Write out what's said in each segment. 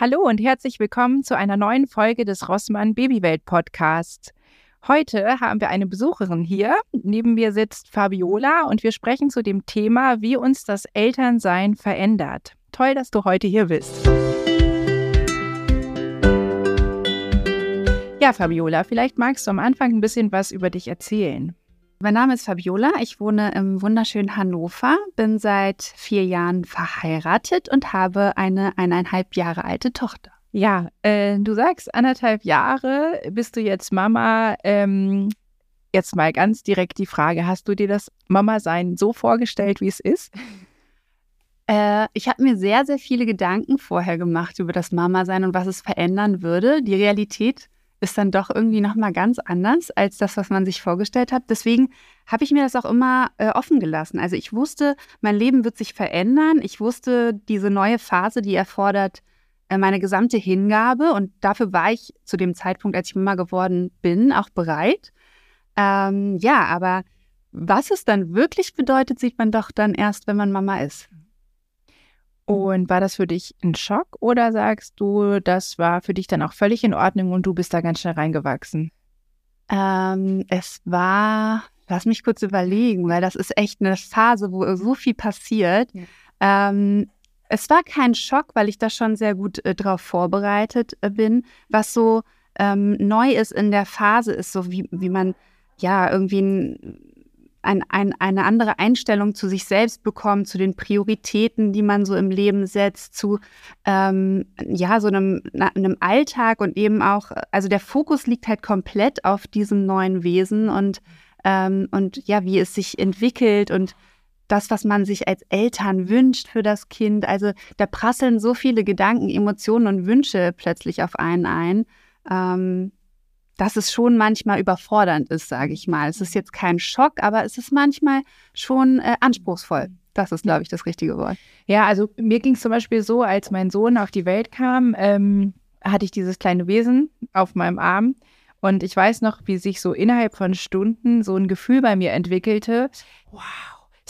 Hallo und herzlich willkommen zu einer neuen Folge des Rossmann Babywelt Podcasts. Heute haben wir eine Besucherin hier. Neben mir sitzt Fabiola und wir sprechen zu dem Thema, wie uns das Elternsein verändert. Toll, dass du heute hier bist. Ja, Fabiola, vielleicht magst du am Anfang ein bisschen was über dich erzählen. Mein Name ist Fabiola. Ich wohne im wunderschönen Hannover, bin seit vier Jahren verheiratet und habe eine eineinhalb Jahre alte Tochter. Ja, äh, du sagst anderthalb Jahre, bist du jetzt Mama. Ähm, jetzt mal ganz direkt die Frage: Hast du dir das Mama-Sein so vorgestellt, wie es ist? Äh, ich habe mir sehr, sehr viele Gedanken vorher gemacht über das Mama-Sein und was es verändern würde. Die Realität ist dann doch irgendwie nochmal ganz anders als das, was man sich vorgestellt hat. Deswegen habe ich mir das auch immer äh, offen gelassen. Also ich wusste, mein Leben wird sich verändern. Ich wusste, diese neue Phase, die erfordert äh, meine gesamte Hingabe. Und dafür war ich zu dem Zeitpunkt, als ich Mama geworden bin, auch bereit. Ähm, ja, aber was es dann wirklich bedeutet, sieht man doch dann erst, wenn man Mama ist. Und war das für dich ein Schock oder sagst du, das war für dich dann auch völlig in Ordnung und du bist da ganz schnell reingewachsen? Ähm, es war, lass mich kurz überlegen, weil das ist echt eine Phase, wo so viel passiert. Ja. Ähm, es war kein Schock, weil ich da schon sehr gut äh, drauf vorbereitet äh, bin. Was so ähm, neu ist in der Phase, ist so, wie, wie man ja irgendwie ein ein, ein, eine andere Einstellung zu sich selbst bekommt, zu den Prioritäten, die man so im Leben setzt, zu ähm, ja, so einem, einem Alltag und eben auch, also der Fokus liegt halt komplett auf diesem neuen Wesen und, ähm, und ja, wie es sich entwickelt und das, was man sich als Eltern wünscht für das Kind. Also da prasseln so viele Gedanken, Emotionen und Wünsche plötzlich auf einen ein. Ähm, dass es schon manchmal überfordernd ist, sage ich mal. Es ist jetzt kein Schock, aber es ist manchmal schon äh, anspruchsvoll. Das ist, glaube ich, das richtige Wort. Ja, also mir ging es zum Beispiel so, als mein Sohn auf die Welt kam, ähm, hatte ich dieses kleine Wesen auf meinem Arm. Und ich weiß noch, wie sich so innerhalb von Stunden so ein Gefühl bei mir entwickelte. Wow,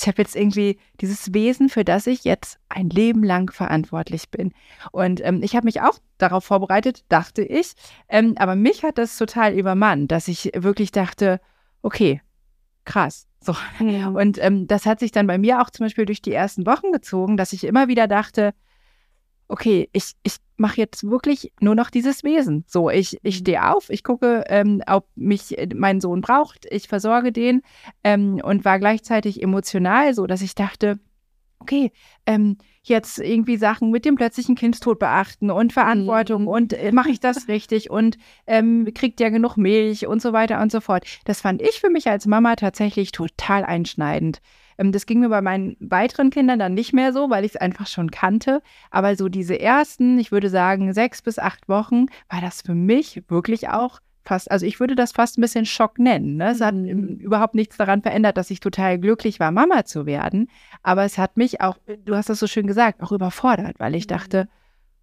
ich habe jetzt irgendwie dieses Wesen, für das ich jetzt ein Leben lang verantwortlich bin. Und ähm, ich habe mich auch darauf vorbereitet, dachte ich. Ähm, aber mich hat das total übermannt, dass ich wirklich dachte, okay, krass. So. Ja. Und ähm, das hat sich dann bei mir auch zum Beispiel durch die ersten Wochen gezogen, dass ich immer wieder dachte, okay, ich, ich mache jetzt wirklich nur noch dieses Wesen. So, ich, ich mhm. stehe auf, ich gucke, ähm, ob mich äh, mein Sohn braucht, ich versorge den ähm, und war gleichzeitig emotional, so dass ich dachte, okay, ähm, jetzt irgendwie Sachen mit dem plötzlichen Kindstod beachten und Verantwortung mhm. und äh, mache ich das richtig und ähm, kriegt ja genug Milch und so weiter und so fort. Das fand ich für mich als Mama tatsächlich total einschneidend. Ähm, das ging mir bei meinen weiteren Kindern dann nicht mehr so, weil ich es einfach schon kannte. Aber so diese ersten, ich würde sagen, sechs bis acht Wochen, war das für mich wirklich auch fast, also ich würde das fast ein bisschen Schock nennen. Ne? Es hat mhm. überhaupt nichts daran verändert, dass ich total glücklich war, Mama zu werden. Aber es hat mich auch, du hast das so schön gesagt, auch überfordert, weil ich mhm. dachte,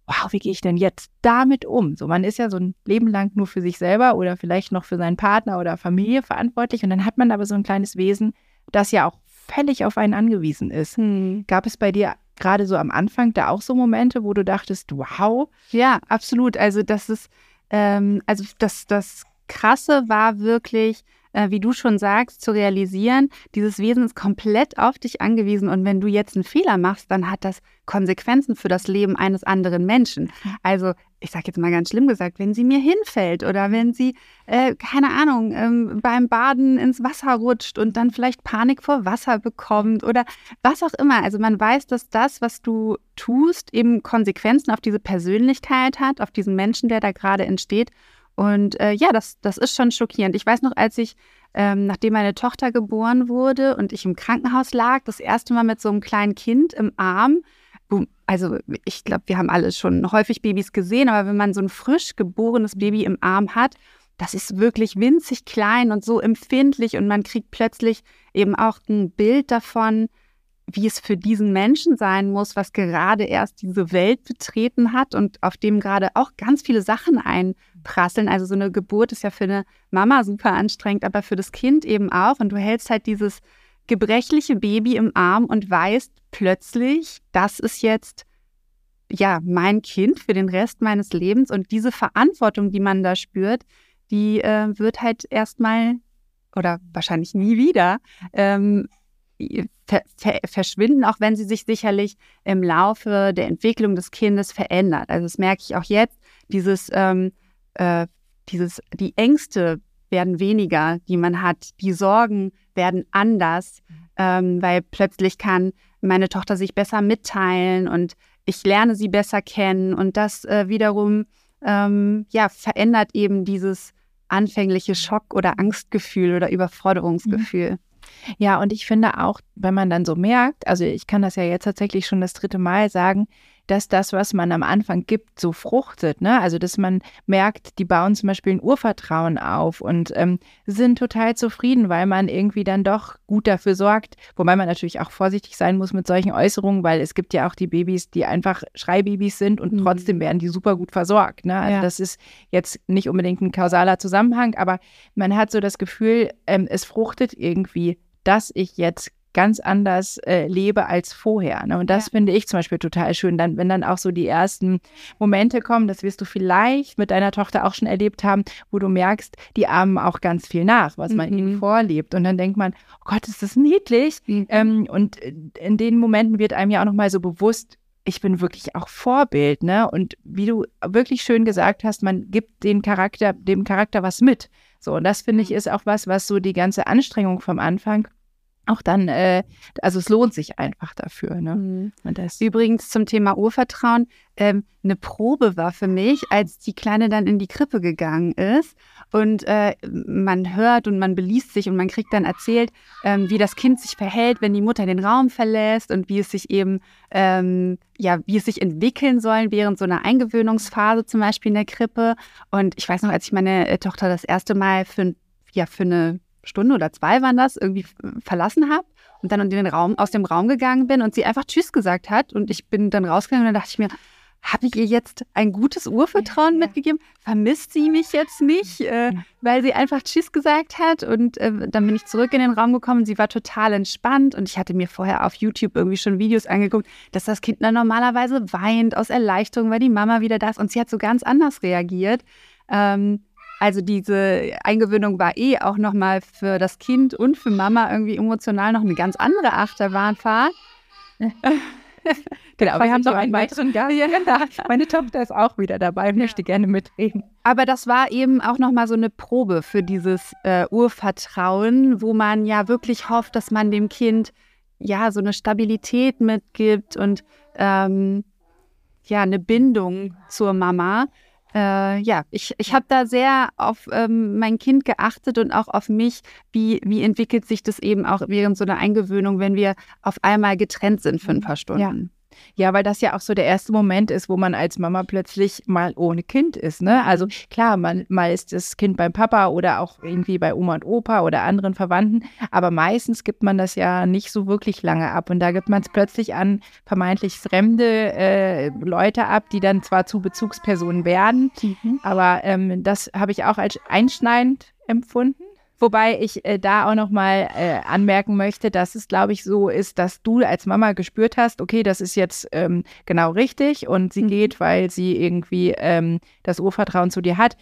wow, wie gehe ich denn jetzt damit um? So, man ist ja so ein Leben lang nur für sich selber oder vielleicht noch für seinen Partner oder Familie verantwortlich. Und dann hat man aber so ein kleines Wesen, das ja auch völlig auf einen angewiesen ist. Hm. Gab es bei dir gerade so am Anfang da auch so Momente, wo du dachtest, wow? Ja, absolut. Also das ist, ähm, also das, das Krasse war wirklich, äh, wie du schon sagst, zu realisieren, dieses Wesen ist komplett auf dich angewiesen und wenn du jetzt einen Fehler machst, dann hat das Konsequenzen für das Leben eines anderen Menschen. Also ich sage jetzt mal ganz schlimm gesagt, wenn sie mir hinfällt oder wenn sie, äh, keine Ahnung, ähm, beim Baden ins Wasser rutscht und dann vielleicht Panik vor Wasser bekommt oder was auch immer. Also man weiß, dass das, was du tust, eben Konsequenzen auf diese Persönlichkeit hat, auf diesen Menschen, der da gerade entsteht. Und äh, ja, das, das ist schon schockierend. Ich weiß noch, als ich, ähm, nachdem meine Tochter geboren wurde und ich im Krankenhaus lag, das erste Mal mit so einem kleinen Kind im Arm, also ich glaube, wir haben alle schon häufig Babys gesehen, aber wenn man so ein frisch geborenes Baby im Arm hat, das ist wirklich winzig klein und so empfindlich und man kriegt plötzlich eben auch ein Bild davon, wie es für diesen Menschen sein muss, was gerade erst diese Welt betreten hat und auf dem gerade auch ganz viele Sachen einprasseln. Also so eine Geburt ist ja für eine Mama super anstrengend, aber für das Kind eben auch. Und du hältst halt dieses gebrechliche Baby im Arm und weißt plötzlich, das ist jetzt ja mein Kind für den Rest meines Lebens und diese Verantwortung, die man da spürt, die äh, wird halt erstmal oder wahrscheinlich nie wieder ähm, ver ver verschwinden, auch wenn sie sich sicherlich im Laufe der Entwicklung des Kindes verändert. Also das merke ich auch jetzt, dieses, ähm, äh, dieses, die Ängste werden weniger, die man hat, die Sorgen werden anders, ähm, weil plötzlich kann meine Tochter sich besser mitteilen und ich lerne sie besser kennen und das äh, wiederum ähm, ja verändert eben dieses anfängliche Schock- oder Angstgefühl oder Überforderungsgefühl. Mhm. Ja, und ich finde auch, wenn man dann so merkt, also ich kann das ja jetzt tatsächlich schon das dritte Mal sagen, dass das, was man am Anfang gibt, so fruchtet. Ne? Also, dass man merkt, die bauen zum Beispiel ein Urvertrauen auf und ähm, sind total zufrieden, weil man irgendwie dann doch gut dafür sorgt. Wobei man natürlich auch vorsichtig sein muss mit solchen Äußerungen, weil es gibt ja auch die Babys, die einfach Schreibabys sind und mhm. trotzdem werden die super gut versorgt. Ne? Also, ja. das ist jetzt nicht unbedingt ein kausaler Zusammenhang, aber man hat so das Gefühl, ähm, es fruchtet irgendwie dass ich jetzt ganz anders äh, lebe als vorher. Ne? Und das ja. finde ich zum Beispiel total schön, dann, wenn dann auch so die ersten Momente kommen, das wirst du vielleicht mit deiner Tochter auch schon erlebt haben, wo du merkst, die ahmen auch ganz viel nach, was man mhm. ihnen vorlebt. Und dann denkt man, oh Gott, ist das niedlich. Mhm. Ähm, und in den Momenten wird einem ja auch nochmal so bewusst, ich bin wirklich auch Vorbild, ne? Und wie du wirklich schön gesagt hast, man gibt den Charakter, dem Charakter was mit. So, und das finde ich ist auch was, was so die ganze Anstrengung vom Anfang auch dann, äh, also es lohnt sich einfach dafür. Ne? Mhm. Übrigens zum Thema Urvertrauen, ähm, eine Probe war für mich, als die Kleine dann in die Krippe gegangen ist und äh, man hört und man beliest sich und man kriegt dann erzählt, ähm, wie das Kind sich verhält, wenn die Mutter den Raum verlässt und wie es sich eben, ähm, ja, wie es sich entwickeln soll während so einer Eingewöhnungsphase zum Beispiel in der Krippe. Und ich weiß noch, als ich meine äh, Tochter das erste Mal für, ja, für eine Stunde oder zwei waren das, irgendwie verlassen habe und dann in den Raum, aus dem Raum gegangen bin und sie einfach Tschüss gesagt hat. Und ich bin dann rausgegangen und dann dachte ich mir, habe ich ihr jetzt ein gutes Urvertrauen ja, mitgegeben? Vermisst sie mich jetzt nicht, äh, ja. weil sie einfach Tschüss gesagt hat? Und äh, dann bin ich zurück in den Raum gekommen. Sie war total entspannt und ich hatte mir vorher auf YouTube irgendwie schon Videos angeguckt, dass das Kind dann normalerweise weint aus Erleichterung, weil die Mama wieder da ist. Und sie hat so ganz anders reagiert. Ähm, also diese Eingewöhnung war eh auch nochmal für das Kind und für Mama irgendwie emotional noch eine ganz andere Achterbahnfahrt. genau, wir haben noch einen weiteren Gast. Ja, genau. Meine Tochter ist auch wieder dabei und möchte gerne mitreden. Aber das war eben auch nochmal so eine Probe für dieses äh, Urvertrauen, wo man ja wirklich hofft, dass man dem Kind ja so eine Stabilität mitgibt und ähm, ja eine Bindung zur Mama äh, ja, ich, ich habe da sehr auf ähm, mein Kind geachtet und auch auf mich, wie, wie entwickelt sich das eben auch während so einer Eingewöhnung, wenn wir auf einmal getrennt sind für ein paar Stunden. Ja. Ja, weil das ja auch so der erste Moment ist, wo man als Mama plötzlich mal ohne Kind ist. Ne? Also klar, man, mal ist das Kind beim Papa oder auch irgendwie bei Oma und Opa oder anderen Verwandten, aber meistens gibt man das ja nicht so wirklich lange ab. Und da gibt man es plötzlich an vermeintlich fremde äh, Leute ab, die dann zwar zu Bezugspersonen werden, mhm. aber ähm, das habe ich auch als einschneidend empfunden. Wobei ich äh, da auch nochmal äh, anmerken möchte, dass es, glaube ich, so ist, dass du als Mama gespürt hast, okay, das ist jetzt ähm, genau richtig und sie mhm. geht, weil sie irgendwie ähm, das Urvertrauen zu dir hat.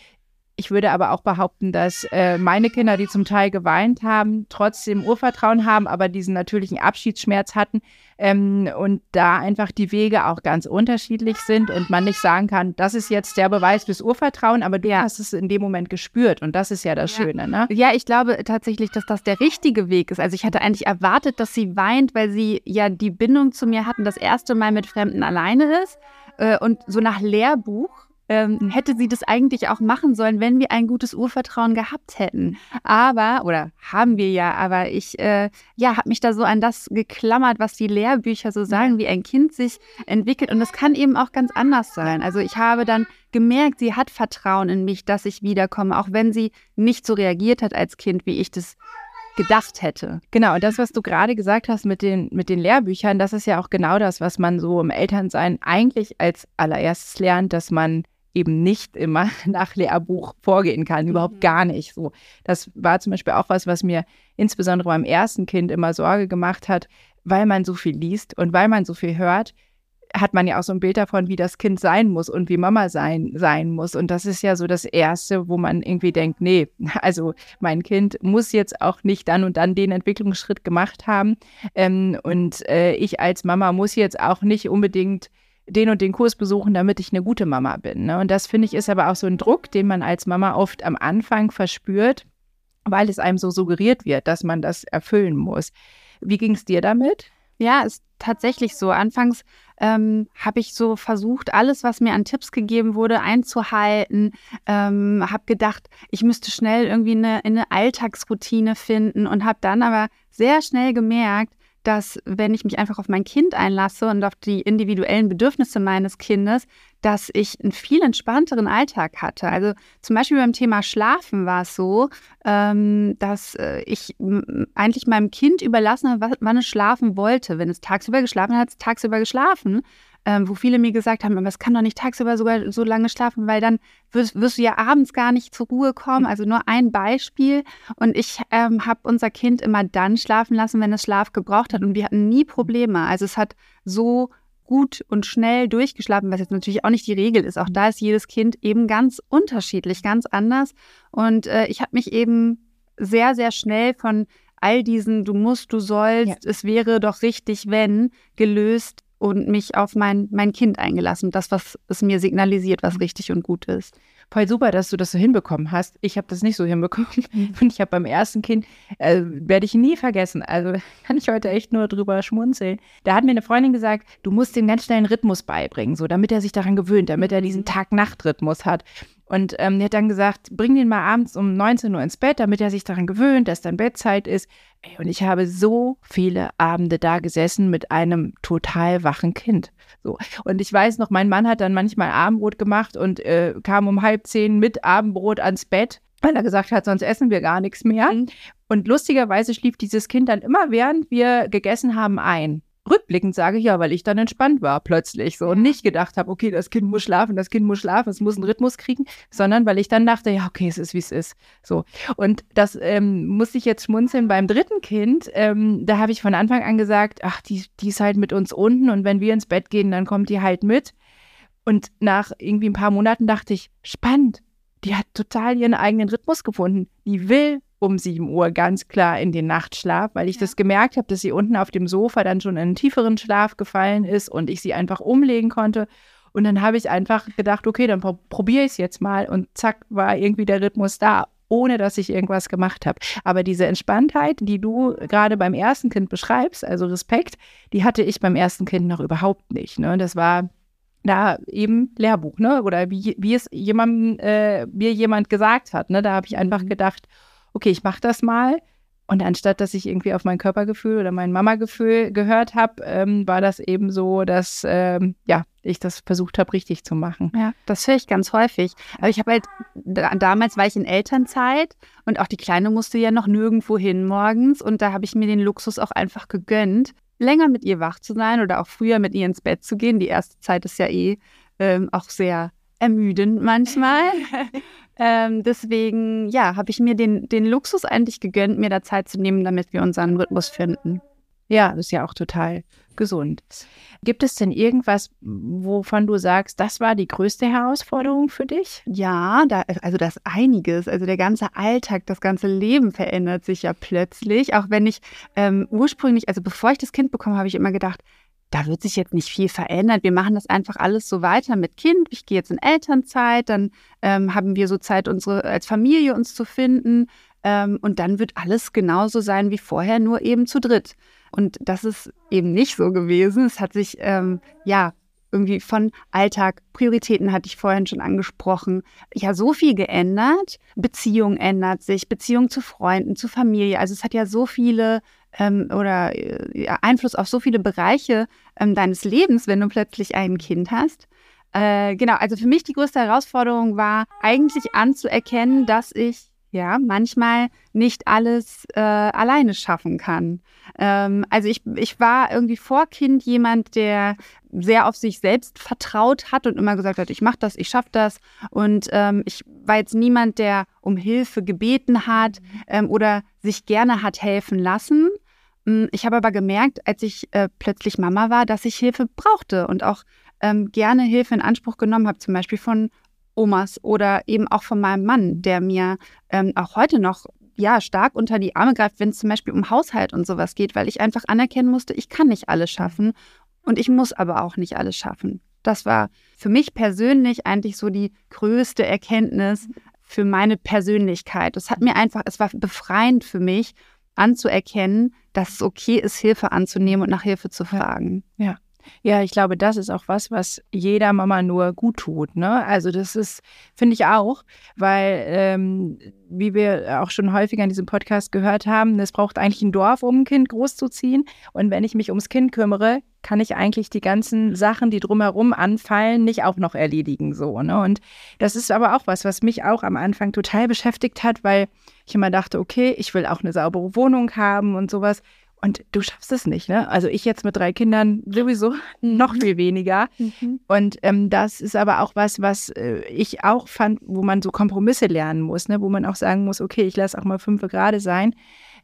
Ich würde aber auch behaupten, dass äh, meine Kinder, die zum Teil geweint haben, trotzdem Urvertrauen haben, aber diesen natürlichen Abschiedsschmerz hatten ähm, und da einfach die Wege auch ganz unterschiedlich sind und man nicht sagen kann, das ist jetzt der Beweis fürs Urvertrauen, aber du ja. hast es in dem Moment gespürt und das ist ja das ja. Schöne. Ne? Ja, ich glaube tatsächlich, dass das der richtige Weg ist. Also ich hatte eigentlich erwartet, dass sie weint, weil sie ja die Bindung zu mir hatten, das erste Mal mit Fremden alleine ist äh, und so nach Lehrbuch ähm, hätte sie das eigentlich auch machen sollen, wenn wir ein gutes Urvertrauen gehabt hätten. Aber, oder haben wir ja, aber ich äh, ja, habe mich da so an das geklammert, was die Lehrbücher so sagen, wie ein Kind sich entwickelt. Und das kann eben auch ganz anders sein. Also ich habe dann gemerkt, sie hat Vertrauen in mich, dass ich wiederkomme, auch wenn sie nicht so reagiert hat als Kind, wie ich das gedacht hätte. Genau, und das, was du gerade gesagt hast mit den, mit den Lehrbüchern, das ist ja auch genau das, was man so im Elternsein eigentlich als allererstes lernt, dass man eben nicht immer nach Lehrbuch vorgehen kann, überhaupt mhm. gar nicht. So, das war zum Beispiel auch was, was mir insbesondere beim ersten Kind immer Sorge gemacht hat, weil man so viel liest und weil man so viel hört, hat man ja auch so ein Bild davon, wie das Kind sein muss und wie Mama sein, sein muss. Und das ist ja so das Erste, wo man irgendwie denkt, nee, also mein Kind muss jetzt auch nicht dann und dann den Entwicklungsschritt gemacht haben. Ähm, und äh, ich als Mama muss jetzt auch nicht unbedingt den und den Kurs besuchen, damit ich eine gute Mama bin. Ne? Und das finde ich ist aber auch so ein Druck, den man als Mama oft am Anfang verspürt, weil es einem so suggeriert wird, dass man das erfüllen muss. Wie ging es dir damit? Ja, ist tatsächlich so. Anfangs ähm, habe ich so versucht, alles, was mir an Tipps gegeben wurde, einzuhalten. Ähm, habe gedacht, ich müsste schnell irgendwie eine, eine Alltagsroutine finden und habe dann aber sehr schnell gemerkt, dass wenn ich mich einfach auf mein Kind einlasse und auf die individuellen Bedürfnisse meines Kindes, dass ich einen viel entspannteren Alltag hatte. Also zum Beispiel beim Thema Schlafen war es so, ähm, dass äh, ich eigentlich meinem Kind überlassen habe, wann es schlafen wollte. Wenn es tagsüber geschlafen hat, hat es tagsüber geschlafen ähm, wo viele mir gesagt haben, aber es kann doch nicht tagsüber sogar so lange schlafen, weil dann wirst, wirst du ja abends gar nicht zur Ruhe kommen. Also nur ein Beispiel. Und ich ähm, habe unser Kind immer dann schlafen lassen, wenn es Schlaf gebraucht hat. Und wir hatten nie Probleme. Also es hat so gut und schnell durchgeschlafen, was jetzt natürlich auch nicht die Regel ist. Auch da ist jedes Kind eben ganz unterschiedlich, ganz anders. Und äh, ich habe mich eben sehr, sehr schnell von all diesen Du musst, du sollst, ja. es wäre doch richtig, wenn gelöst, und mich auf mein, mein Kind eingelassen, das, was es mir signalisiert, was richtig und gut ist. Voll super, dass du das so hinbekommen hast. Ich habe das nicht so hinbekommen. Mhm. Und ich habe beim ersten Kind, äh, werde ich nie vergessen, also kann ich heute echt nur drüber schmunzeln. Da hat mir eine Freundin gesagt, du musst dem ganz schnell einen Rhythmus beibringen, so damit er sich daran gewöhnt, damit er diesen mhm. Tag-Nacht-Rhythmus hat. Und ähm, er hat dann gesagt, bring den mal abends um 19 Uhr ins Bett, damit er sich daran gewöhnt, dass dann Bettzeit ist. Ey, und ich habe so viele Abende da gesessen mit einem total wachen Kind. So. Und ich weiß noch, mein Mann hat dann manchmal Abendbrot gemacht und äh, kam um halb zehn mit Abendbrot ans Bett, weil er gesagt hat, sonst essen wir gar nichts mehr. Mhm. Und lustigerweise schlief dieses Kind dann immer, während wir gegessen haben, ein rückblickend sage ich ja, weil ich dann entspannt war plötzlich so und nicht gedacht habe, okay, das Kind muss schlafen, das Kind muss schlafen, es muss einen Rhythmus kriegen, sondern weil ich dann dachte, ja, okay, es ist wie es ist. So. Und das ähm, musste ich jetzt schmunzeln beim dritten Kind. Ähm, da habe ich von Anfang an gesagt, ach, die, die ist halt mit uns unten und wenn wir ins Bett gehen, dann kommt die halt mit. Und nach irgendwie ein paar Monaten dachte ich, spannend, die hat total ihren eigenen Rhythmus gefunden. Die will um 7 Uhr ganz klar in den Nachtschlaf, weil ich ja. das gemerkt habe, dass sie unten auf dem Sofa dann schon in einen tieferen Schlaf gefallen ist und ich sie einfach umlegen konnte. Und dann habe ich einfach gedacht, okay, dann probiere ich es jetzt mal und zack, war irgendwie der Rhythmus da, ohne dass ich irgendwas gemacht habe. Aber diese Entspanntheit, die du gerade beim ersten Kind beschreibst, also Respekt, die hatte ich beim ersten Kind noch überhaupt nicht. Ne? Das war da eben Lehrbuch, ne? Oder wie, wie es jemandem, äh, mir jemand gesagt hat. Ne? Da habe ich einfach mhm. gedacht, okay, ich mache das mal. Und anstatt dass ich irgendwie auf mein Körpergefühl oder mein Mama-Gefühl gehört habe, ähm, war das eben so, dass ähm, ja, ich das versucht habe, richtig zu machen. Ja, das höre ich ganz häufig. Aber ich habe halt, damals war ich in Elternzeit und auch die Kleine musste ja noch nirgendwo hin morgens. Und da habe ich mir den Luxus auch einfach gegönnt, länger mit ihr wach zu sein oder auch früher mit ihr ins Bett zu gehen. Die erste Zeit ist ja eh ähm, auch sehr ermüdend manchmal. ähm, deswegen, ja, habe ich mir den, den Luxus eigentlich gegönnt, mir da Zeit zu nehmen, damit wir unseren Rhythmus finden. Ja, das ist ja auch total gesund. Gibt es denn irgendwas, wovon du sagst, das war die größte Herausforderung für dich? Ja, da, also das einiges. Also der ganze Alltag, das ganze Leben verändert sich ja plötzlich. Auch wenn ich ähm, ursprünglich, also bevor ich das Kind bekomme, habe ich immer gedacht, da wird sich jetzt nicht viel verändern. Wir machen das einfach alles so weiter mit Kind. Ich gehe jetzt in Elternzeit, dann ähm, haben wir so Zeit, unsere als Familie uns zu finden. Ähm, und dann wird alles genauso sein wie vorher, nur eben zu dritt. Und das ist eben nicht so gewesen. Es hat sich ähm, ja irgendwie von Alltag, Prioritäten hatte ich vorhin schon angesprochen, ja so viel geändert. Beziehung ändert sich, Beziehung zu Freunden, zu Familie. Also es hat ja so viele ähm, oder äh, Einfluss auf so viele Bereiche ähm, deines Lebens, wenn du plötzlich ein Kind hast. Äh, genau, also für mich die größte Herausforderung war eigentlich anzuerkennen, dass ich ja manchmal nicht alles äh, alleine schaffen kann. Ähm, also ich, ich war irgendwie vor Kind jemand, der sehr auf sich selbst vertraut hat und immer gesagt hat, ich mache das, ich schaffe das. Und ähm, ich war jetzt niemand, der um Hilfe gebeten hat ähm, oder sich gerne hat helfen lassen. Mm, ich habe aber gemerkt, als ich äh, plötzlich Mama war, dass ich Hilfe brauchte und auch ähm, gerne Hilfe in Anspruch genommen habe, zum Beispiel von Omas oder eben auch von meinem Mann, der mir ähm, auch heute noch ja, stark unter die Arme greift, wenn es zum Beispiel um Haushalt und sowas geht, weil ich einfach anerkennen musste, ich kann nicht alles schaffen und ich muss aber auch nicht alles schaffen. Das war für mich persönlich eigentlich so die größte Erkenntnis für meine Persönlichkeit. Es hat mir einfach, es war befreiend für mich anzuerkennen, dass es okay ist, Hilfe anzunehmen und nach Hilfe zu fragen. Ja. Ja, ich glaube, das ist auch was, was jeder Mama nur gut tut. Ne? Also das ist, finde ich auch, weil, ähm, wie wir auch schon häufiger in diesem Podcast gehört haben, es braucht eigentlich ein Dorf, um ein Kind großzuziehen. Und wenn ich mich ums Kind kümmere, kann ich eigentlich die ganzen Sachen, die drumherum anfallen, nicht auch noch erledigen. So, ne? Und das ist aber auch was, was mich auch am Anfang total beschäftigt hat, weil ich immer dachte, okay, ich will auch eine saubere Wohnung haben und sowas. Und du schaffst es nicht, ne? Also ich jetzt mit drei Kindern sowieso noch mhm. viel weniger. Mhm. Und ähm, das ist aber auch was, was äh, ich auch fand, wo man so Kompromisse lernen muss, ne? Wo man auch sagen muss, okay, ich lasse auch mal fünf gerade sein.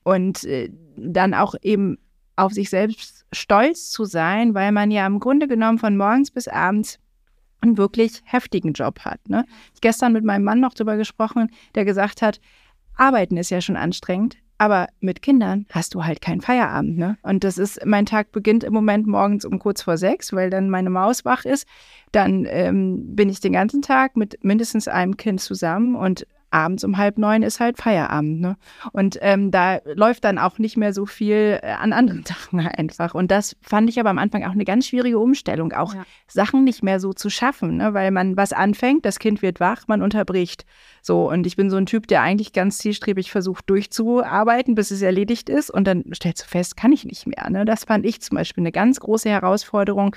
Und äh, dann auch eben auf sich selbst stolz zu sein, weil man ja im Grunde genommen von morgens bis abends einen wirklich heftigen Job hat. Ne? Ich gestern mit meinem Mann noch darüber gesprochen, der gesagt hat, Arbeiten ist ja schon anstrengend, aber mit Kindern hast du halt keinen Feierabend, ne? Und das ist, mein Tag beginnt im Moment morgens um kurz vor sechs, weil dann meine Maus wach ist. Dann ähm, bin ich den ganzen Tag mit mindestens einem Kind zusammen und abends um halb neun ist halt Feierabend. Ne? Und ähm, da läuft dann auch nicht mehr so viel äh, an anderen Sachen einfach. Und das fand ich aber am Anfang auch eine ganz schwierige Umstellung, auch ja. Sachen nicht mehr so zu schaffen, ne? weil man was anfängt, das Kind wird wach, man unterbricht. So, und ich bin so ein Typ, der eigentlich ganz zielstrebig versucht, durchzuarbeiten, bis es erledigt ist. Und dann stellst du fest, kann ich nicht mehr. Ne? Das fand ich zum Beispiel eine ganz große Herausforderung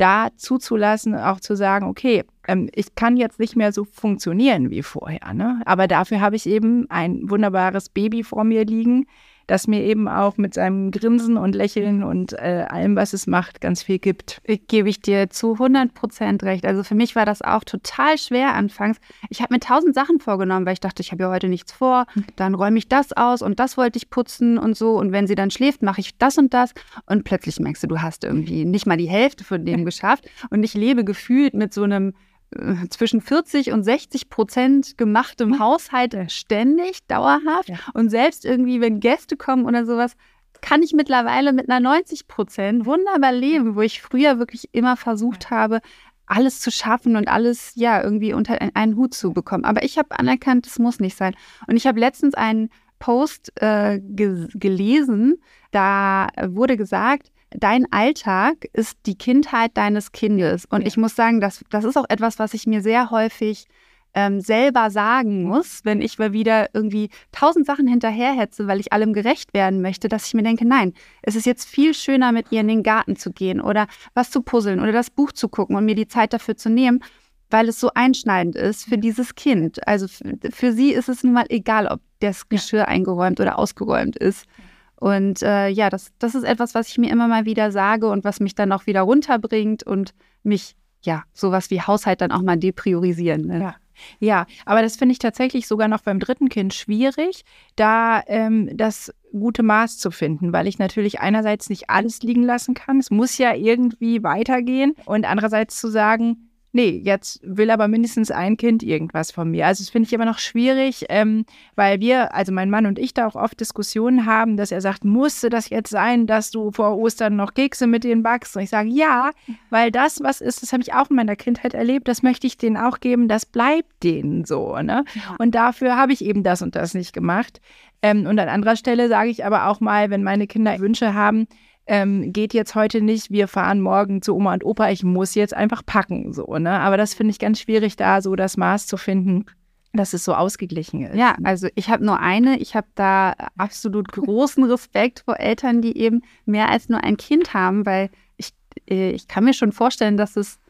da zuzulassen, auch zu sagen, okay, ähm, ich kann jetzt nicht mehr so funktionieren wie vorher. Ne? Aber dafür habe ich eben ein wunderbares Baby vor mir liegen, das mir eben auch mit seinem Grinsen und Lächeln und äh, allem, was es macht, ganz viel gibt. Ich, gebe ich dir zu 100 Prozent recht. Also für mich war das auch total schwer anfangs. Ich habe mir tausend Sachen vorgenommen, weil ich dachte, ich habe ja heute nichts vor. Dann räume ich das aus und das wollte ich putzen und so. Und wenn sie dann schläft, mache ich das und das. Und plötzlich merkst du, du hast irgendwie nicht mal die Hälfte von dem geschafft. Und ich lebe gefühlt mit so einem äh, zwischen 40 und 60 Prozent gemachtem Haushalt ständig, dauerhaft. Ja. Und selbst irgendwie, wenn Gäste kommen oder sowas, kann ich mittlerweile mit einer 90 Prozent wunderbar leben, wo ich früher wirklich immer versucht habe, alles zu schaffen und alles ja irgendwie unter einen Hut zu bekommen. Aber ich habe anerkannt, es muss nicht sein. Und ich habe letztens einen Post äh, ge gelesen, da wurde gesagt, dein Alltag ist die Kindheit deines Kindes. Und ja. ich muss sagen, das, das ist auch etwas, was ich mir sehr häufig ähm, selber sagen muss, wenn ich mal wieder irgendwie tausend Sachen hinterherhetze, weil ich allem gerecht werden möchte, dass ich mir denke, nein, es ist jetzt viel schöner, mit ihr in den Garten zu gehen oder was zu puzzeln oder das Buch zu gucken und mir die Zeit dafür zu nehmen, weil es so einschneidend ist für dieses Kind. Also für, für sie ist es nun mal egal, ob das Geschirr eingeräumt oder ausgeräumt ist. Und äh, ja, das, das ist etwas, was ich mir immer mal wieder sage und was mich dann auch wieder runterbringt und mich, ja, sowas wie Haushalt dann auch mal depriorisieren. Ne? Ja. Ja, aber das finde ich tatsächlich sogar noch beim dritten Kind schwierig, da ähm, das gute Maß zu finden, weil ich natürlich einerseits nicht alles liegen lassen kann. Es muss ja irgendwie weitergehen und andererseits zu sagen, nee, jetzt will aber mindestens ein Kind irgendwas von mir. Also das finde ich immer noch schwierig, ähm, weil wir, also mein Mann und ich, da auch oft Diskussionen haben, dass er sagt, musste das jetzt sein, dass du vor Ostern noch Kekse mit denen backst? Und ich sage, ja, weil das, was ist, das habe ich auch in meiner Kindheit erlebt, das möchte ich denen auch geben, das bleibt denen so. Ne? Ja. Und dafür habe ich eben das und das nicht gemacht. Ähm, und an anderer Stelle sage ich aber auch mal, wenn meine Kinder Wünsche haben, ähm, geht jetzt heute nicht, wir fahren morgen zu Oma und Opa, ich muss jetzt einfach packen, so, ne? Aber das finde ich ganz schwierig, da so das Maß zu finden, dass es so ausgeglichen ist. Ja, also ich habe nur eine, ich habe da absolut großen Respekt vor Eltern, die eben mehr als nur ein Kind haben, weil ich, äh, ich kann mir schon vorstellen, dass es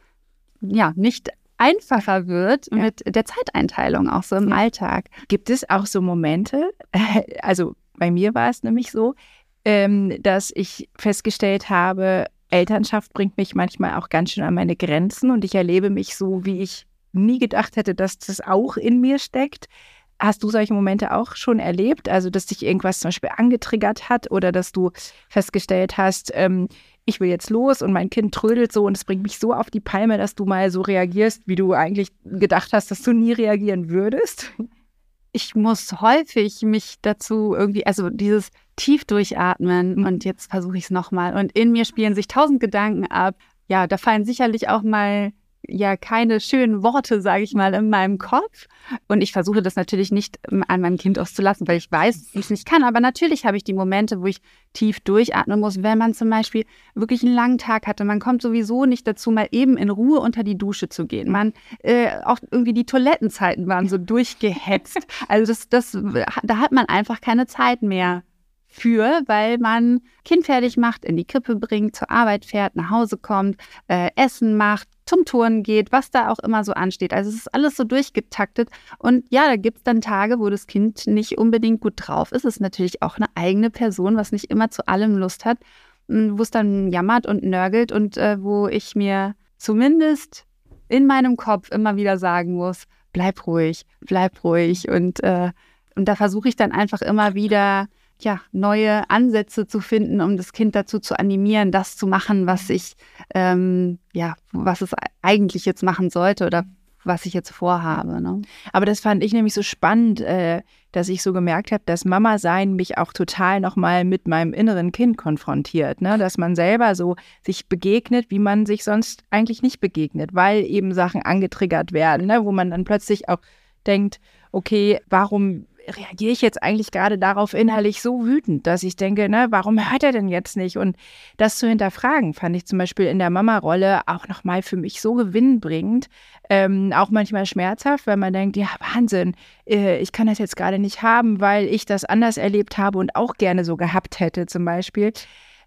ja nicht einfacher wird ja. mit der Zeiteinteilung auch so im ja. Alltag. Gibt es auch so Momente, also bei mir war es nämlich so, ähm, dass ich festgestellt habe, Elternschaft bringt mich manchmal auch ganz schön an meine Grenzen und ich erlebe mich so, wie ich nie gedacht hätte, dass das auch in mir steckt. Hast du solche Momente auch schon erlebt? Also, dass dich irgendwas zum Beispiel angetriggert hat oder dass du festgestellt hast, ähm, ich will jetzt los und mein Kind trödelt so und es bringt mich so auf die Palme, dass du mal so reagierst, wie du eigentlich gedacht hast, dass du nie reagieren würdest? Ich muss häufig mich dazu irgendwie, also dieses tief durchatmen und jetzt versuche ich es nochmal und in mir spielen sich tausend Gedanken ab. Ja, da fallen sicherlich auch mal ja keine schönen Worte, sage ich mal, in meinem Kopf. Und ich versuche das natürlich nicht ähm, an meinem Kind auszulassen, weil ich weiß, dass ich es nicht kann. Aber natürlich habe ich die Momente, wo ich tief durchatmen muss, wenn man zum Beispiel wirklich einen langen Tag hatte. Man kommt sowieso nicht dazu, mal eben in Ruhe unter die Dusche zu gehen. Man, äh, auch irgendwie die Toilettenzeiten waren so durchgehetzt. Also das, das, da hat man einfach keine Zeit mehr für, weil man Kind fertig macht, in die Krippe bringt, zur Arbeit fährt, nach Hause kommt, äh, Essen macht, zum Touren geht, was da auch immer so ansteht. Also es ist alles so durchgetaktet. Und ja, da gibt es dann Tage, wo das Kind nicht unbedingt gut drauf ist. Es ist natürlich auch eine eigene Person, was nicht immer zu allem Lust hat, hm, wo es dann jammert und nörgelt und äh, wo ich mir zumindest in meinem Kopf immer wieder sagen muss, bleib ruhig, bleib ruhig. Und, äh, und da versuche ich dann einfach immer wieder ja, neue Ansätze zu finden, um das Kind dazu zu animieren, das zu machen, was ich, ähm, ja, was es eigentlich jetzt machen sollte oder was ich jetzt vorhabe. Ne? Aber das fand ich nämlich so spannend, äh, dass ich so gemerkt habe, dass Mama sein mich auch total nochmal mit meinem inneren Kind konfrontiert, ne? dass man selber so sich begegnet, wie man sich sonst eigentlich nicht begegnet, weil eben Sachen angetriggert werden, ne? wo man dann plötzlich auch denkt, okay, warum reagiere ich jetzt eigentlich gerade darauf innerlich so wütend, dass ich denke, ne, warum hört er denn jetzt nicht? Und das zu hinterfragen, fand ich zum Beispiel in der Mama-Rolle auch nochmal für mich so gewinnbringend, ähm, auch manchmal schmerzhaft, weil man denkt, ja, Wahnsinn, äh, ich kann das jetzt gerade nicht haben, weil ich das anders erlebt habe und auch gerne so gehabt hätte zum Beispiel.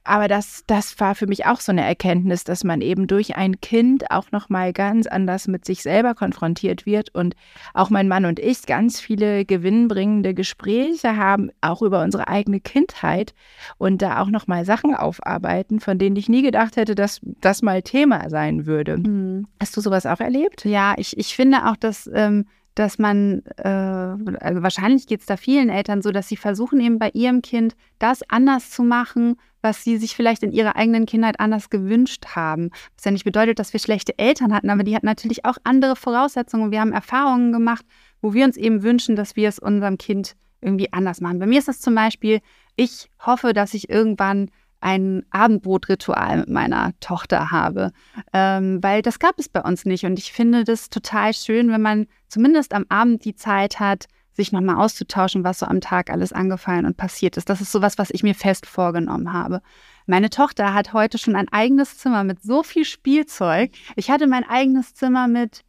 Aber das, das war für mich auch so eine Erkenntnis, dass man eben durch ein Kind auch nochmal ganz anders mit sich selber konfrontiert wird und auch mein Mann und ich ganz viele gewinnbringende Gespräche haben, auch über unsere eigene Kindheit und da auch nochmal Sachen aufarbeiten, von denen ich nie gedacht hätte, dass das mal Thema sein würde. Mhm. Hast du sowas auch erlebt? Ja, ich, ich finde auch, dass ähm, dass man, äh, also wahrscheinlich geht es da vielen Eltern so, dass sie versuchen eben bei ihrem Kind das anders zu machen, was sie sich vielleicht in ihrer eigenen Kindheit anders gewünscht haben. Was ja nicht bedeutet, dass wir schlechte Eltern hatten, aber die hatten natürlich auch andere Voraussetzungen. Wir haben Erfahrungen gemacht, wo wir uns eben wünschen, dass wir es unserem Kind irgendwie anders machen. Bei mir ist das zum Beispiel, ich hoffe, dass ich irgendwann ein Abendbrotritual mit meiner Tochter habe, ähm, weil das gab es bei uns nicht. Und ich finde das total schön, wenn man zumindest am Abend die Zeit hat, sich nochmal auszutauschen, was so am Tag alles angefallen und passiert ist. Das ist sowas, was ich mir fest vorgenommen habe. Meine Tochter hat heute schon ein eigenes Zimmer mit so viel Spielzeug. Ich hatte mein eigenes Zimmer mit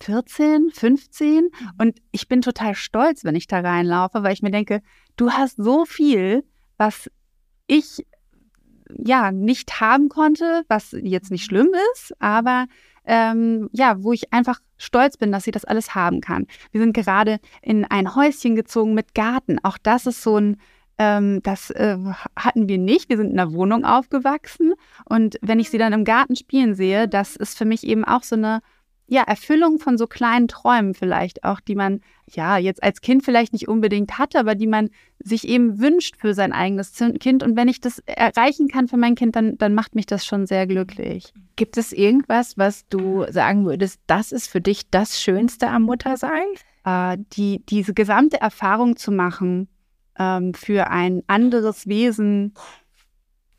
14, 15 und ich bin total stolz, wenn ich da reinlaufe, weil ich mir denke, du hast so viel, was ich ja nicht haben konnte, was jetzt nicht schlimm ist, aber ähm, ja, wo ich einfach stolz bin, dass sie das alles haben kann. Wir sind gerade in ein Häuschen gezogen mit Garten. Auch das ist so ein ähm, das äh, hatten wir nicht. Wir sind in einer Wohnung aufgewachsen. Und wenn ich sie dann im Garten spielen sehe, das ist für mich eben auch so eine ja, Erfüllung von so kleinen Träumen vielleicht auch, die man ja jetzt als Kind vielleicht nicht unbedingt hatte, aber die man sich eben wünscht für sein eigenes Kind. Und wenn ich das erreichen kann für mein Kind, dann, dann macht mich das schon sehr glücklich. Gibt es irgendwas, was du sagen würdest, das ist für dich das Schönste am Muttersein? Äh, die, diese gesamte Erfahrung zu machen, ähm, für ein anderes Wesen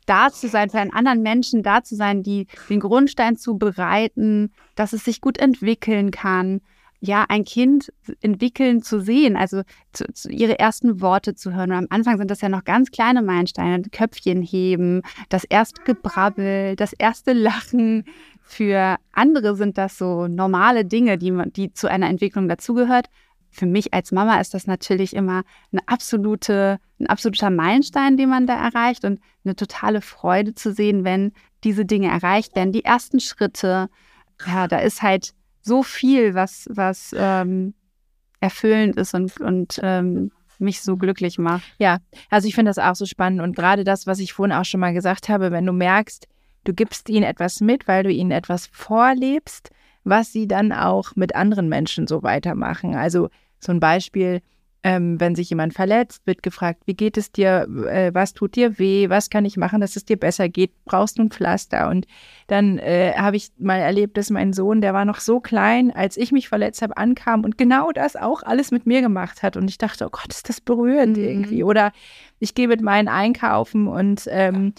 da zu sein, für einen anderen Menschen da zu sein, die den Grundstein zu bereiten, dass es sich gut entwickeln kann. Ja, ein Kind entwickeln zu sehen, also zu, zu ihre ersten Worte zu hören. Und am Anfang sind das ja noch ganz kleine Meilensteine, Köpfchen heben, das erste Gebrabbel, das erste Lachen. Für andere sind das so normale Dinge, die, die zu einer Entwicklung dazugehört für mich als Mama ist das natürlich immer eine absolute, ein absoluter Meilenstein, den man da erreicht und eine totale Freude zu sehen, wenn diese Dinge erreicht werden. Die ersten Schritte, ja, da ist halt so viel, was, was ähm, erfüllend ist und, und ähm, mich so glücklich macht. Ja, also ich finde das auch so spannend und gerade das, was ich vorhin auch schon mal gesagt habe, wenn du merkst, du gibst ihnen etwas mit, weil du ihnen etwas vorlebst, was sie dann auch mit anderen Menschen so weitermachen. Also Ein Beispiel, ähm, wenn sich jemand verletzt, wird gefragt, wie geht es dir, äh, was tut dir weh, was kann ich machen, dass es dir besser geht, brauchst du ein Pflaster? Und dann äh, habe ich mal erlebt, dass mein Sohn, der war noch so klein, als ich mich verletzt habe, ankam und genau das auch alles mit mir gemacht hat. Und ich dachte, oh Gott, ist das berührend mhm. irgendwie. Oder ich gehe mit meinen Einkaufen und ähm,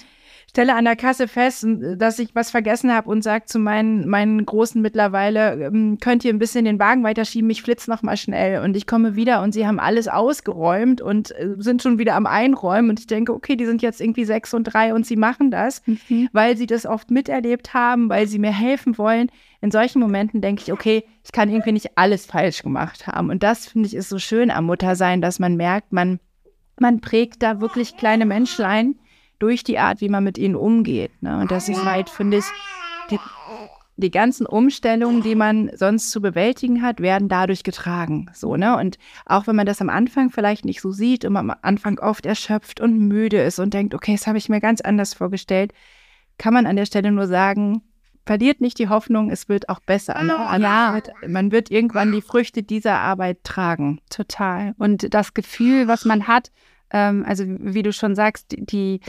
stelle an der Kasse fest, dass ich was vergessen habe und sage zu meinen, meinen Großen mittlerweile, ähm, könnt ihr ein bisschen den Wagen weiterschieben, ich flitze noch mal schnell. Und ich komme wieder und sie haben alles ausgeräumt und äh, sind schon wieder am Einräumen. Und ich denke, okay, die sind jetzt irgendwie sechs und drei und sie machen das, mhm. weil sie das oft miterlebt haben, weil sie mir helfen wollen. In solchen Momenten denke ich, okay, ich kann irgendwie nicht alles falsch gemacht haben. Und das finde ich ist so schön am Muttersein, dass man merkt, man, man prägt da wirklich kleine Menschlein durch die Art, wie man mit ihnen umgeht. Ne? Und das ist halt, finde ich, die, die ganzen Umstellungen, die man sonst zu bewältigen hat, werden dadurch getragen. So, ne? Und auch wenn man das am Anfang vielleicht nicht so sieht und man am Anfang oft erschöpft und müde ist und denkt, okay, das habe ich mir ganz anders vorgestellt, kann man an der Stelle nur sagen, verliert nicht die Hoffnung, es wird auch besser. Ne? Ja. Man wird irgendwann die Früchte dieser Arbeit tragen. Total. Und das Gefühl, was man hat, ähm, also wie du schon sagst, die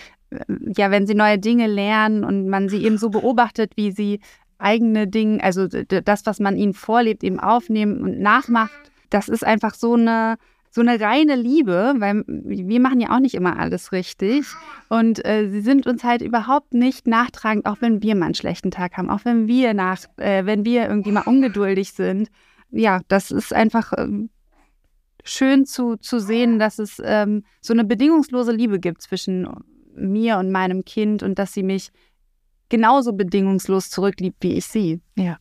ja, wenn sie neue Dinge lernen und man sie eben so beobachtet, wie sie eigene Dinge, also das, was man ihnen vorlebt, eben aufnehmen und nachmacht, das ist einfach so eine so eine reine Liebe, weil wir machen ja auch nicht immer alles richtig. Und äh, sie sind uns halt überhaupt nicht nachtragend, auch wenn wir mal einen schlechten Tag haben, auch wenn wir nach, äh, wenn wir irgendwie mal ungeduldig sind. Ja, das ist einfach ähm, schön zu, zu sehen, dass es ähm, so eine bedingungslose Liebe gibt zwischen mir und meinem Kind und dass sie mich genauso bedingungslos zurückliebt, wie ich sie. Ja.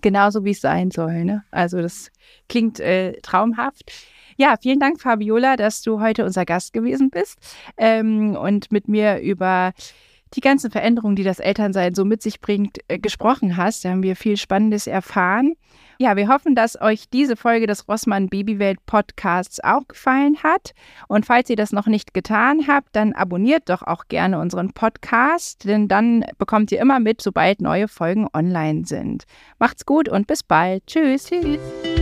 Genauso wie es sein soll. Ne? Also das klingt äh, traumhaft. Ja, vielen Dank, Fabiola, dass du heute unser Gast gewesen bist ähm, und mit mir über die ganzen Veränderungen, die das Elternsein so mit sich bringt, äh, gesprochen hast. Da haben wir viel Spannendes erfahren. Ja, wir hoffen, dass euch diese Folge des Rossmann Babywelt Podcasts auch gefallen hat. Und falls ihr das noch nicht getan habt, dann abonniert doch auch gerne unseren Podcast, denn dann bekommt ihr immer mit, sobald neue Folgen online sind. Macht's gut und bis bald. Tschüss. Tschüss.